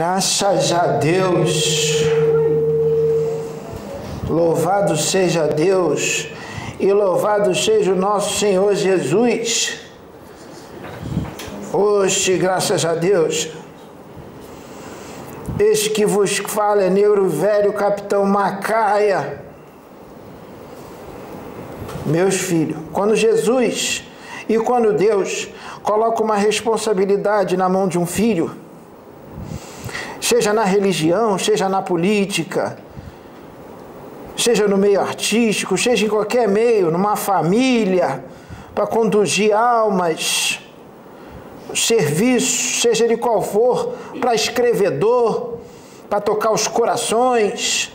Graças a Deus. Louvado seja Deus e louvado seja o nosso Senhor Jesus. Hoje, graças a Deus, este que vos fala é negro velho, capitão Macaia. Meus filhos, quando Jesus e quando Deus coloca uma responsabilidade na mão de um filho, seja na religião, seja na política, seja no meio artístico, seja em qualquer meio, numa família, para conduzir almas, serviço, seja ele qual for, para escrevedor, para tocar os corações.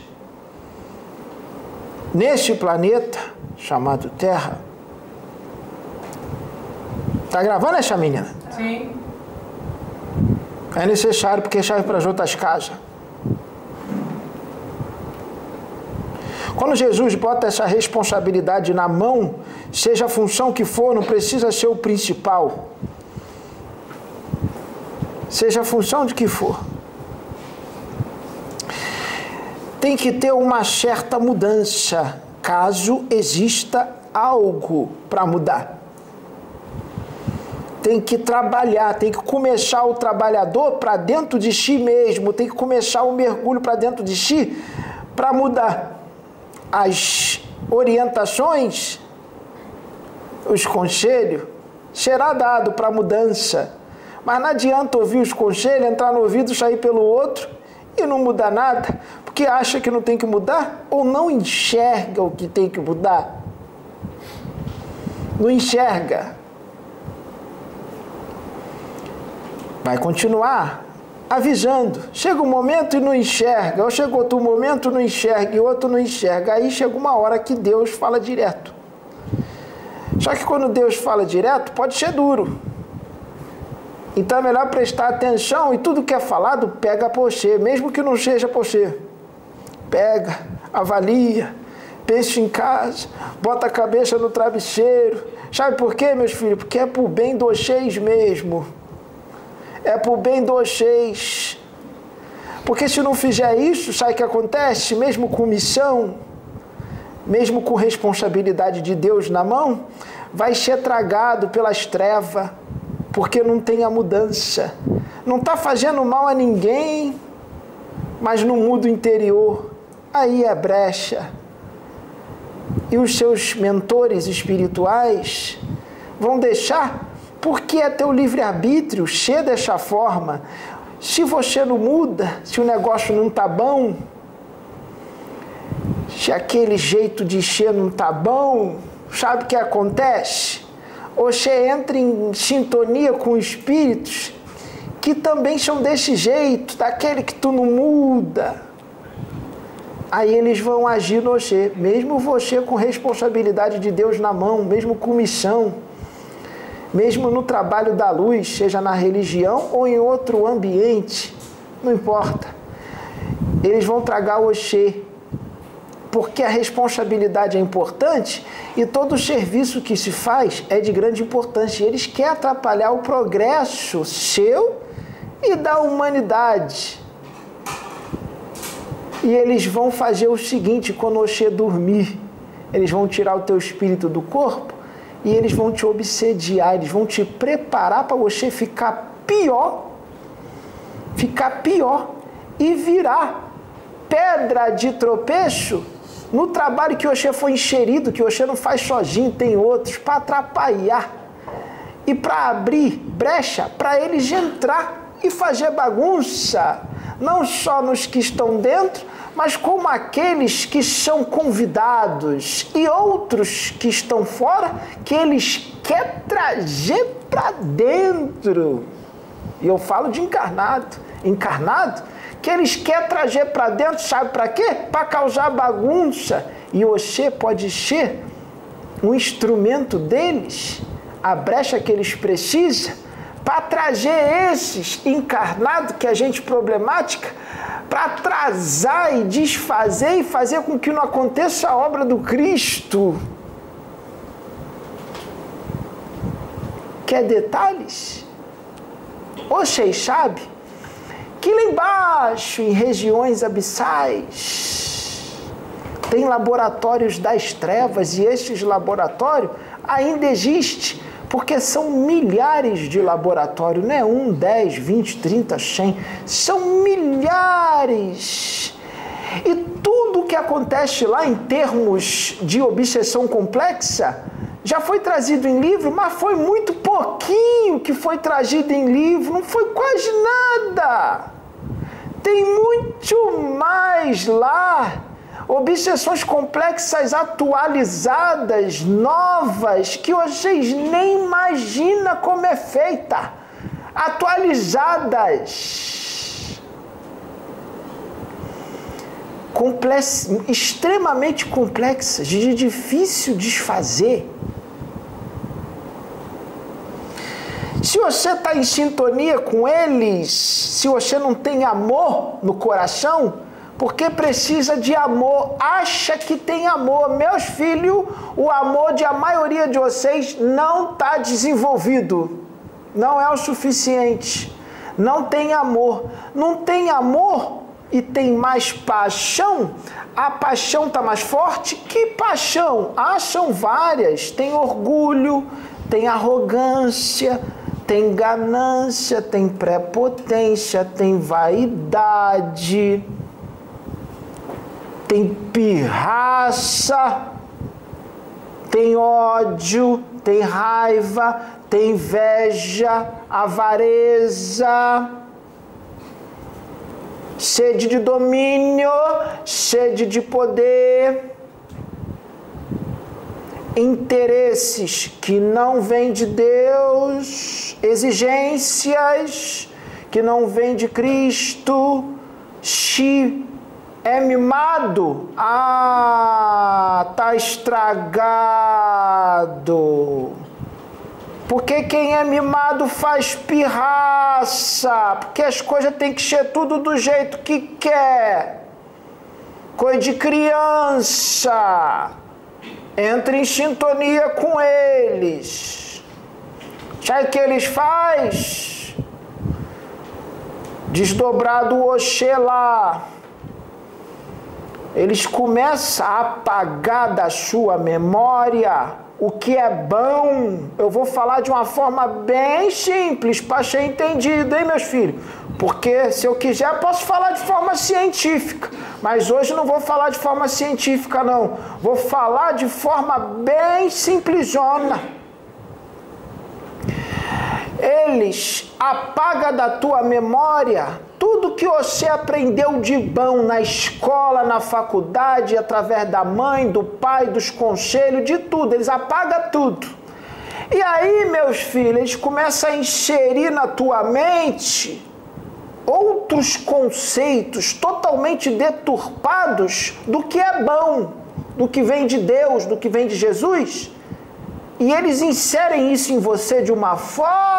Neste planeta chamado Terra. Tá gravando essa menina? Sim. É necessário porque chave para as outras casas. Quando Jesus bota essa responsabilidade na mão, seja a função que for, não precisa ser o principal. Seja a função de que for. Tem que ter uma certa mudança, caso exista algo para mudar. Tem que trabalhar, tem que começar o trabalhador para dentro de si mesmo, tem que começar o mergulho para dentro de si para mudar as orientações, os conselhos, será dado para mudança. Mas não adianta ouvir os conselhos, entrar no ouvido, sair pelo outro e não mudar nada, porque acha que não tem que mudar ou não enxerga o que tem que mudar. Não enxerga. Vai continuar avisando. Chega um momento e não enxerga, ou chega outro momento não enxerga e outro não enxerga. Aí chega uma hora que Deus fala direto. Só que quando Deus fala direto, pode ser duro. Então é melhor prestar atenção e tudo que é falado, pega por você, mesmo que não seja por você. Pega, avalia, pense em casa, bota a cabeça no travesseiro. Sabe por quê, meus filhos? Porque é pro bem dos seis mesmo é o bem dos vocês. Porque se não fizer isso, sabe o que acontece? Mesmo com missão, mesmo com responsabilidade de Deus na mão, vai ser tragado pelas trevas, porque não tem a mudança. Não está fazendo mal a ninguém, mas no mundo interior, aí é brecha. E os seus mentores espirituais vão deixar porque é teu livre-arbítrio ser dessa forma. Se você não muda, se o negócio não tá bom, se aquele jeito de ser não tá bom, sabe o que acontece? Você entra em sintonia com espíritos que também são desse jeito, daquele que tu não muda. Aí eles vão agir no você, mesmo você com responsabilidade de Deus na mão, mesmo com missão mesmo no trabalho da luz, seja na religião ou em outro ambiente, não importa. Eles vão tragar o Oxê, porque a responsabilidade é importante e todo o serviço que se faz é de grande importância. Eles querem atrapalhar o progresso seu e da humanidade. E eles vão fazer o seguinte: quando o Oxê dormir, eles vão tirar o teu espírito do corpo e eles vão te obsediar, eles vão te preparar para você ficar pior, ficar pior e virar pedra de tropeço no trabalho que você foi enxerido, que você não faz sozinho, tem outros, para atrapalhar e para abrir brecha para eles entrar e fazer bagunça, não só nos que estão dentro, mas como aqueles que são convidados e outros que estão fora, que eles querem trazer para dentro. E eu falo de encarnado. Encarnado, que eles querem trazer para dentro, sabe para quê? Para causar bagunça. E você pode ser um instrumento deles, a brecha que eles precisam, para trazer esses encarnados que a gente problemática para atrasar e desfazer e fazer com que não aconteça a obra do Cristo. Quer detalhes? Vocês sabem que lá embaixo, em regiões abissais, tem laboratórios das trevas e estes laboratórios ainda existem, porque são milhares de laboratórios, não é um, dez, vinte, trinta, cem, são milhares. E tudo que acontece lá em termos de obsessão complexa já foi trazido em livro, mas foi muito pouquinho que foi trazido em livro, não foi quase nada. Tem muito mais lá obsessões complexas atualizadas, novas, que vocês nem imaginam como é feita. Atualizadas. Complex, extremamente complexas, de difícil desfazer. Se você está em sintonia com eles, se você não tem amor no coração, porque precisa de amor, acha que tem amor. Meus filhos, o amor de a maioria de vocês não está desenvolvido, não é o suficiente. Não tem amor. Não tem amor e tem mais paixão, a paixão está mais forte. Que paixão? Acham várias. Tem orgulho, tem arrogância, tem ganância, tem prepotência, tem vaidade tem pirraça, tem ódio, tem raiva, tem inveja, avareza, sede de domínio, sede de poder, interesses que não vêm de Deus, exigências que não vêm de Cristo, chi é mimado? Ah, tá estragado. Porque quem é mimado faz pirraça. Porque as coisas têm que ser tudo do jeito que quer. Coisa de criança. Entra em sintonia com eles. Sabe o que eles faz? Desdobrado o Oxê lá eles começam a apagar da sua memória o que é bom. Eu vou falar de uma forma bem simples para ser entendido, hein, meus filhos? Porque se eu quiser, posso falar de forma científica. Mas hoje não vou falar de forma científica, não. Vou falar de forma bem simplesona. Eles apagam da tua memória tudo que você aprendeu de bom na escola, na faculdade, através da mãe, do pai, dos conselhos, de tudo, eles apagam tudo. E aí, meus filhos, eles começam a inserir na tua mente outros conceitos totalmente deturpados do que é bom, do que vem de Deus, do que vem de Jesus. E eles inserem isso em você de uma forma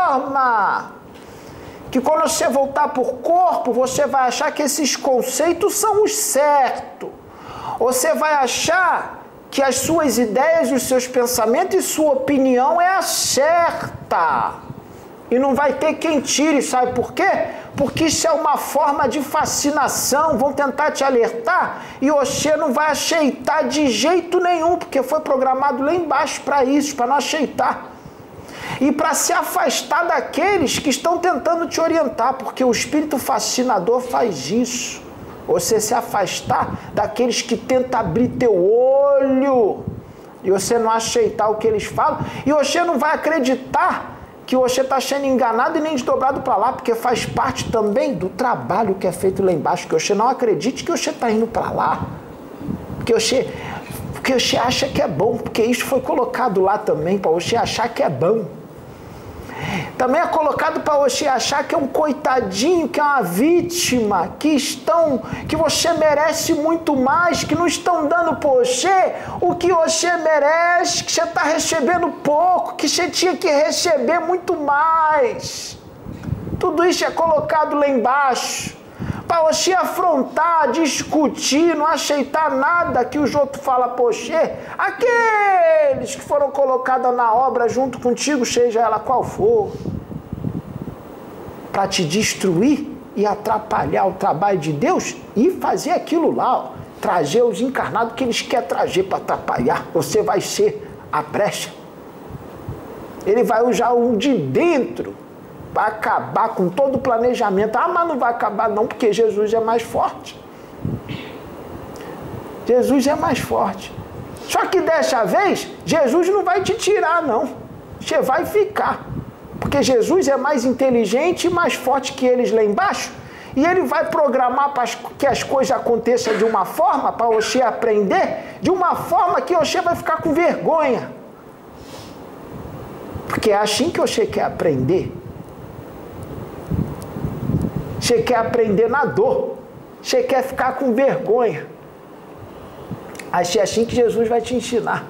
que quando você voltar por corpo, você vai achar que esses conceitos são os certos. Você vai achar que as suas ideias, os seus pensamentos e sua opinião é a certa. E não vai ter quem tire, sabe por quê? Porque isso é uma forma de fascinação, vão tentar te alertar e você não vai aceitar de jeito nenhum, porque foi programado lá embaixo para isso, para não aceitar e para se afastar daqueles que estão tentando te orientar, porque o espírito fascinador faz isso. Você se afastar daqueles que tentam abrir teu olho e você não aceitar o que eles falam, e você não vai acreditar que você está sendo enganado e nem desdobrado para lá, porque faz parte também do trabalho que é feito lá embaixo, que você não acredite que você está indo para lá, porque você, porque você acha que é bom, porque isso foi colocado lá também, para você achar que é bom. Também é colocado para você achar que é um coitadinho, que é uma vítima, que estão, que você merece muito mais, que não estão dando para você o que você merece, que você está recebendo pouco, que você tinha que receber muito mais. Tudo isso é colocado lá embaixo você afrontar, discutir, não aceitar nada que os outros falam você, aqueles que foram colocados na obra junto contigo, seja ela qual for, para te destruir e atrapalhar o trabalho de Deus e fazer aquilo lá, ó, trazer os encarnados que eles querem trazer para atrapalhar. Você vai ser a brecha. Ele vai usar o de dentro para acabar com todo o planejamento. Ah, mas não vai acabar não, porque Jesus é mais forte. Jesus é mais forte. Só que dessa vez, Jesus não vai te tirar, não. Você vai ficar. Porque Jesus é mais inteligente e mais forte que eles lá embaixo. E ele vai programar para que as coisas aconteçam de uma forma, para você aprender, de uma forma que você vai ficar com vergonha. Porque é assim que você quer aprender. Você quer aprender na dor. Você quer ficar com vergonha. Achei assim que Jesus vai te ensinar.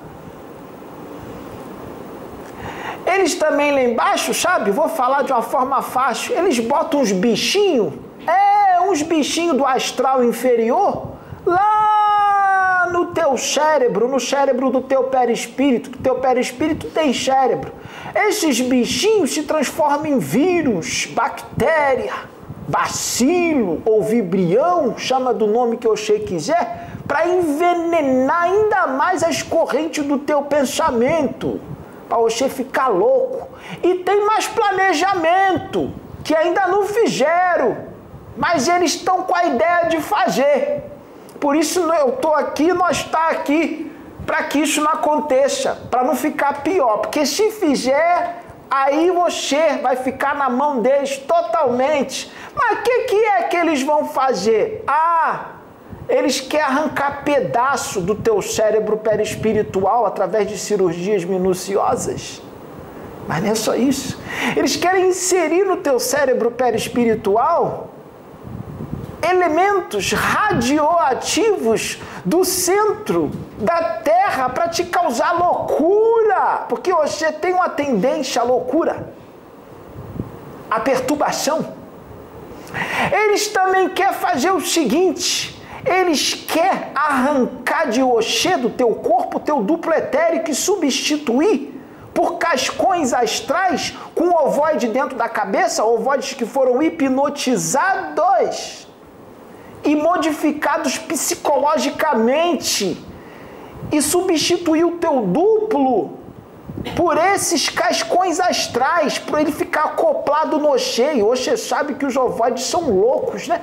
Eles também lá embaixo, sabe? Vou falar de uma forma fácil. Eles botam uns bichinhos, é, uns bichinhos do astral inferior, lá no teu cérebro, no cérebro do teu perispírito, que teu perispírito tem cérebro. Esses bichinhos se transformam em vírus, bactéria, bacilo ou vibrião, chama do nome que você quiser, para envenenar ainda mais as correntes do teu pensamento, para você ficar louco. E tem mais planejamento, que ainda não fizeram, mas eles estão com a ideia de fazer. Por isso eu estou aqui, nós está aqui, para que isso não aconteça, para não ficar pior. Porque se fizer, aí você vai ficar na mão deles totalmente. Mas o que, que é que eles vão fazer? Ah, eles querem arrancar pedaço do teu cérebro perispiritual através de cirurgias minuciosas. Mas não é só isso. Eles querem inserir no teu cérebro perispiritual elementos radioativos do centro da Terra para te causar loucura, porque você tem uma tendência à loucura, à perturbação. Eles também querem fazer o seguinte: eles querem arrancar de Oxê do teu corpo, teu duplo etérico e substituir por cascões astrais com ovoide dentro da cabeça, ovoides que foram hipnotizados e modificados psicologicamente e substituir o teu duplo por esses cascões astrais, para ele ficar acoplado no. E Oxê sabe que os ovoides são loucos, né?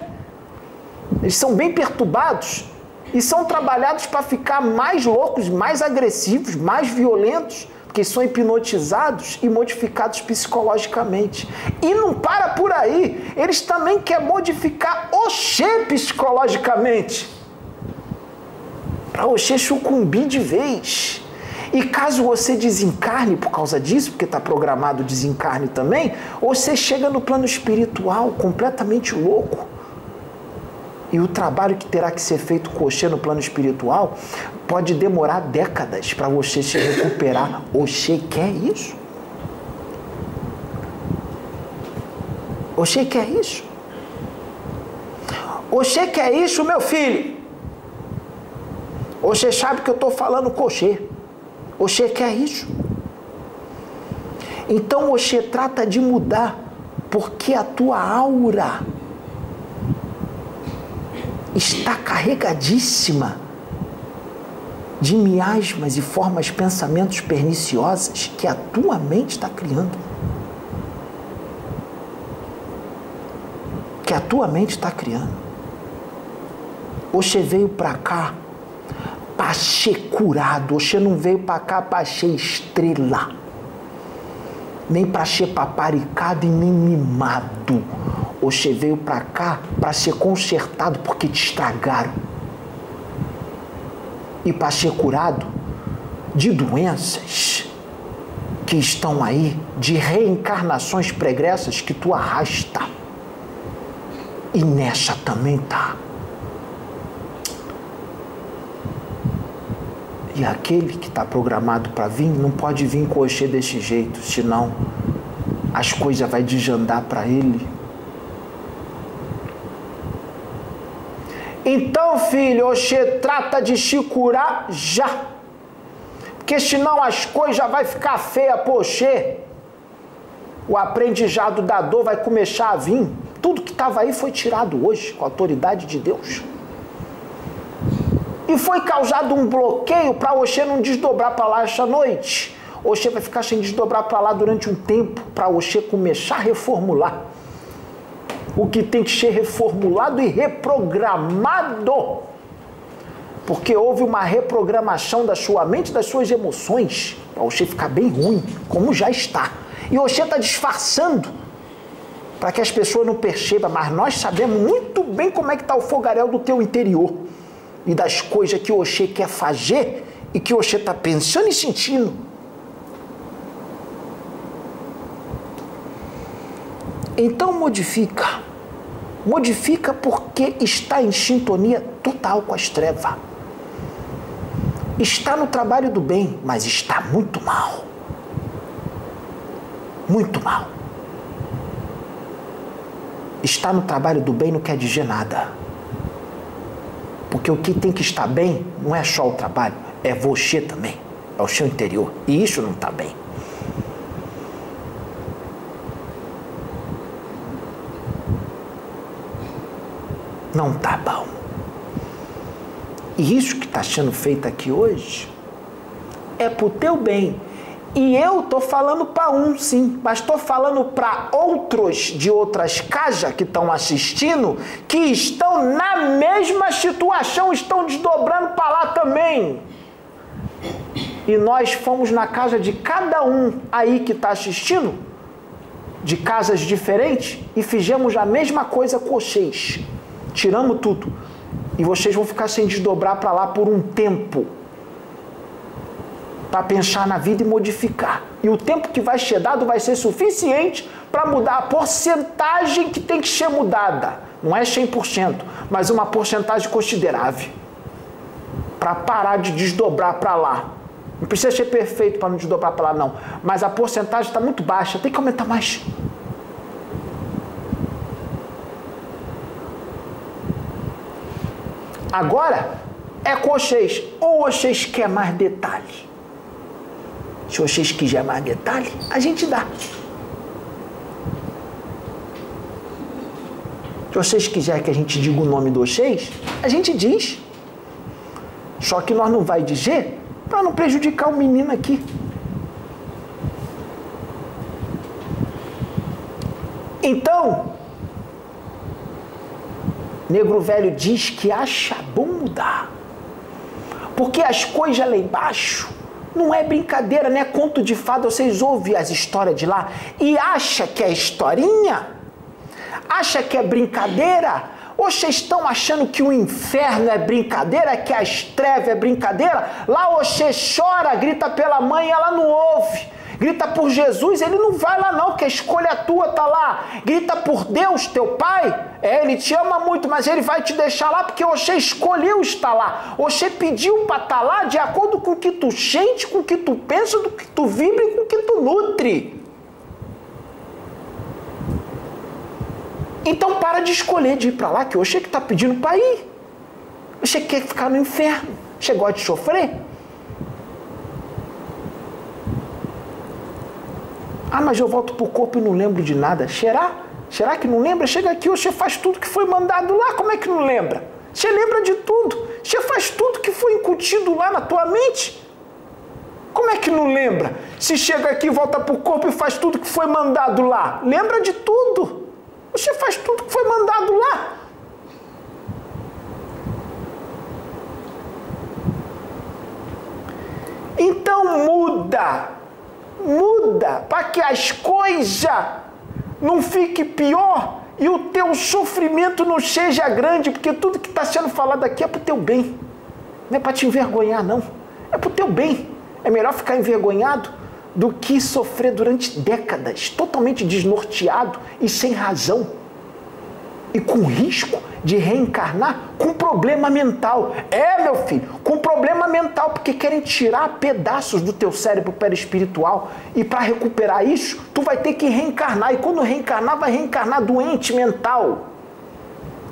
Eles são bem perturbados e são trabalhados para ficar mais loucos, mais agressivos, mais violentos, porque são hipnotizados e modificados psicologicamente. E não para por aí, eles também querem modificar Oxê psicologicamente. Para Oxê sucumbir de vez. E caso você desencarne por causa disso, porque está programado o desencarne também, você chega no plano espiritual completamente louco e o trabalho que terá que ser feito Oxê no plano espiritual pode demorar décadas para você se recuperar. Oxê quer isso? Oxê quer isso? Oxê quer isso, meu filho? Oxê sabe que eu estou falando com Oxê. Oxê quer isso? Então Oxê trata de mudar, porque a tua aura está carregadíssima de miasmas e formas pensamentos perniciosas que a tua mente está criando. Que a tua mente está criando. Oxê veio para cá para ser curado. Oxê não veio para cá para ser estrela. Nem para ser paparicado e nem mimado. Você veio para cá para ser consertado porque te estragaram. E para ser curado de doenças que estão aí, de reencarnações pregressas que tu arrasta. E nessa também tá. E aquele que está programado para vir não pode vir com desse jeito, senão as coisas vai desandar para ele Então, filho, Oxê trata de te curar já. Porque senão as coisas já vai ficar feia Oxê. O aprendizado da dor vai começar a vir. Tudo que estava aí foi tirado hoje com a autoridade de Deus. E foi causado um bloqueio para Oxê não desdobrar para lá esta noite. Oxê vai ficar sem desdobrar para lá durante um tempo, para Oxê começar a reformular. O que tem que ser reformulado e reprogramado. Porque houve uma reprogramação da sua mente, das suas emoções, para Oxê ficar bem ruim, como já está. E Oxê está disfarçando para que as pessoas não percebam, mas nós sabemos muito bem como é que está o fogaréu do teu interior e das coisas que Oxê quer fazer e que Oxê está pensando e sentindo. Então modifica. Modifica porque está em sintonia total com as trevas. Está no trabalho do bem, mas está muito mal. Muito mal. Está no trabalho do bem não quer dizer nada. Porque o que tem que estar bem não é só o trabalho, é você também, é o seu interior. E isso não está bem. Não está bom. E isso que está sendo feito aqui hoje é para o teu bem. E eu tô falando para um, sim, mas estou falando para outros de outras casas que estão assistindo, que estão na mesma situação, estão desdobrando para lá também. E nós fomos na casa de cada um aí que está assistindo, de casas diferentes, e fizemos a mesma coisa com vocês. Tiramos tudo. E vocês vão ficar sem desdobrar para lá por um tempo para pensar na vida e modificar. E o tempo que vai ser dado vai ser suficiente para mudar a porcentagem que tem que ser mudada. Não é 100%, mas uma porcentagem considerável. Para parar de desdobrar para lá. Não precisa ser perfeito para não desdobrar para lá, não. Mas a porcentagem está muito baixa, tem que aumentar mais. Agora é com vocês. Ou vocês querem mais detalhe? Se vocês quiserem mais detalhe, a gente dá. Se vocês quiserem que a gente diga o nome de vocês, a gente diz. Só que nós não vai dizer para não prejudicar o menino aqui. Então, Negro Velho diz que acha bom mudar. Porque as coisas lá embaixo não é brincadeira, não é conto de fada. Vocês ouvem as histórias de lá e acha que é historinha? Acha que é brincadeira? Ou vocês estão achando que o inferno é brincadeira, que as trevas é brincadeira? Lá você chora, grita pela mãe, ela não ouve grita por Jesus, ele não vai lá não, porque a escolha tua tá lá. Grita por Deus, teu pai, é, ele te ama muito, mas ele vai te deixar lá porque você escolheu estar lá. Você pediu para estar tá lá de acordo com o que tu sente, com o que tu pensa, do que tu vibra e com o que tu nutre. Então para de escolher de ir para lá, que você que está pedindo para ir. Você quer ficar no inferno. Você gosta de sofrer? Mas eu volto para o corpo e não lembro de nada. Será? Será que não lembra? Chega aqui, você faz tudo que foi mandado lá, como é que não lembra? Você lembra de tudo. Você faz tudo que foi incutido lá na tua mente. Como é que não lembra? Se chega aqui, volta para o corpo e faz tudo que foi mandado lá. Lembra de tudo. Você faz tudo que foi mandado lá. Então muda para que as coisas não fiquem pior e o teu sofrimento não seja grande, porque tudo que está sendo falado aqui é para o teu bem. Não é para te envergonhar, não. É para o teu bem. É melhor ficar envergonhado do que sofrer durante décadas, totalmente desnorteado e sem razão. E com risco de reencarnar com problema mental. É, meu filho, com problema mental, porque querem tirar pedaços do teu cérebro perispiritual. E para recuperar isso, tu vai ter que reencarnar. E quando reencarnar, vai reencarnar doente mental.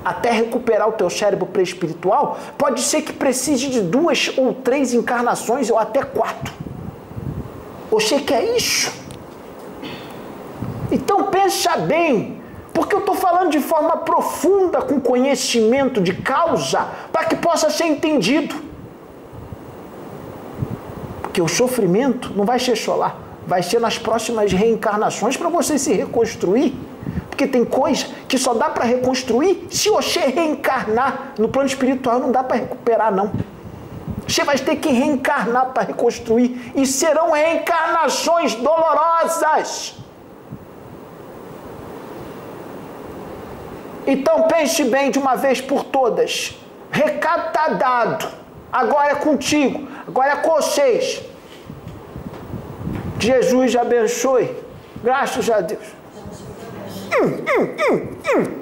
Até recuperar o teu cérebro pré-espiritual, pode ser que precise de duas ou três encarnações ou até quatro. Você quer isso? Então pensa bem Porque eu estou falando de forma profunda, com conhecimento de causa, para que possa ser entendido. Porque o sofrimento não vai ser só lá, vai ser nas próximas reencarnações para você se reconstruir. Porque tem coisa que só dá para reconstruir se você reencarnar. No plano espiritual não dá para recuperar, não. Você vai ter que reencarnar para reconstruir. E serão reencarnações dolorosas. Então pense bem de uma vez por todas. Recado está dado. Agora é contigo. Agora é com vocês. Jesus abençoe. Graças a Deus. Hum, hum, hum,